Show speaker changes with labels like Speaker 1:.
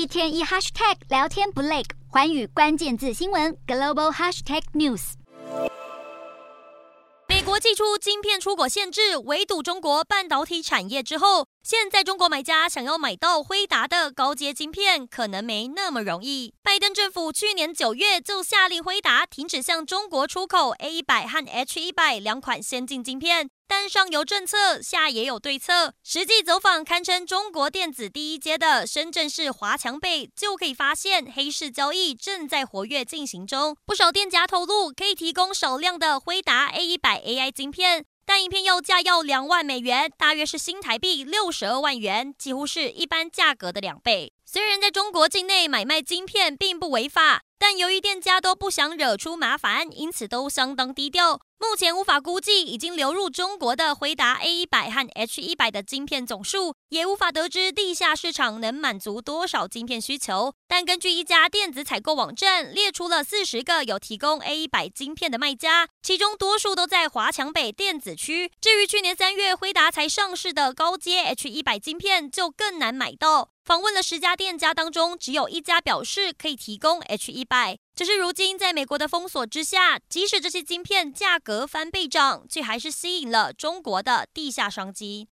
Speaker 1: 一天一 hashtag 聊天不累，环宇关键字新闻 global hashtag news。
Speaker 2: 美国祭出晶片出口限制，围堵中国半导体产业之后，现在中国买家想要买到辉达的高阶晶片，可能没那么容易。拜登政府去年九月就下令辉达停止向中国出口 A 一百和 H 一百两款先进晶片。但上游政策，下也有对策。实际走访堪称中国电子第一街的深圳市华强北，就可以发现黑市交易正在活跃进行中。不少店家透露，可以提供少量的辉达 A 一百 AI 晶片，但一片要价要两万美元，大约是新台币六十二万元，几乎是一般价格的两倍。虽然在中国境内买卖晶片并不违法，但由于店家都不想惹出麻烦，因此都相当低调。目前无法估计已经流入中国的辉达 A 一百和 H 一百的晶片总数，也无法得知地下市场能满足多少晶片需求。但根据一家电子采购网站列出了四十个有提供 A 一百晶片的卖家，其中多数都在华强北电子区。至于去年三月辉达才上市的高阶 H 一百晶片，就更难买到。访问了十家店家当中，只有一家表示可以提供 H 一百。只是如今在美国的封锁之下，即使这些晶片价格翻倍涨，却还是吸引了中国的地下商机。